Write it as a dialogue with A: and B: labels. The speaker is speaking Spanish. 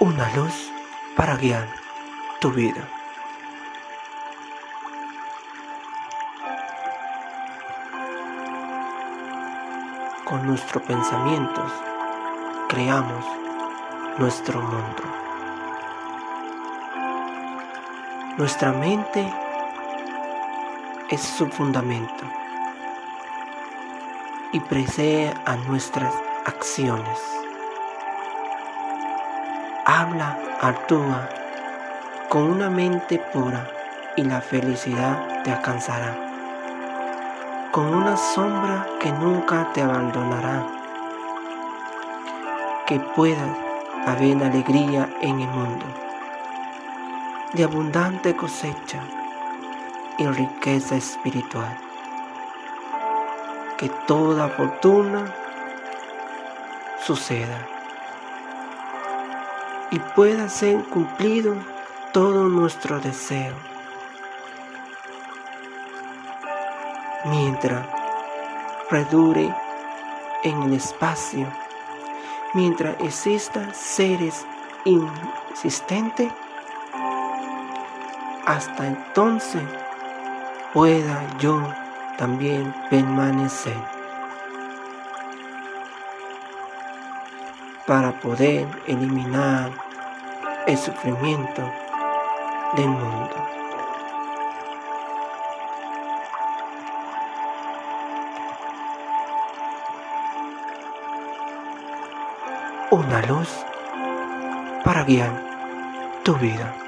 A: una luz para guiar tu vida. Con nuestros pensamientos creamos nuestro mundo. Nuestra mente es su fundamento y precede a nuestras acciones. Habla, actúa con una mente pura y la felicidad te alcanzará. Con una sombra que nunca te abandonará. Que puedas haber alegría en el mundo. De abundante cosecha y riqueza espiritual. Que toda fortuna suceda y pueda ser cumplido todo nuestro deseo. Mientras redure en el espacio, mientras existan seres insistentes, hasta entonces pueda yo también permanecer. Para poder eliminar el sufrimiento del mundo. Una luz para guiar tu vida.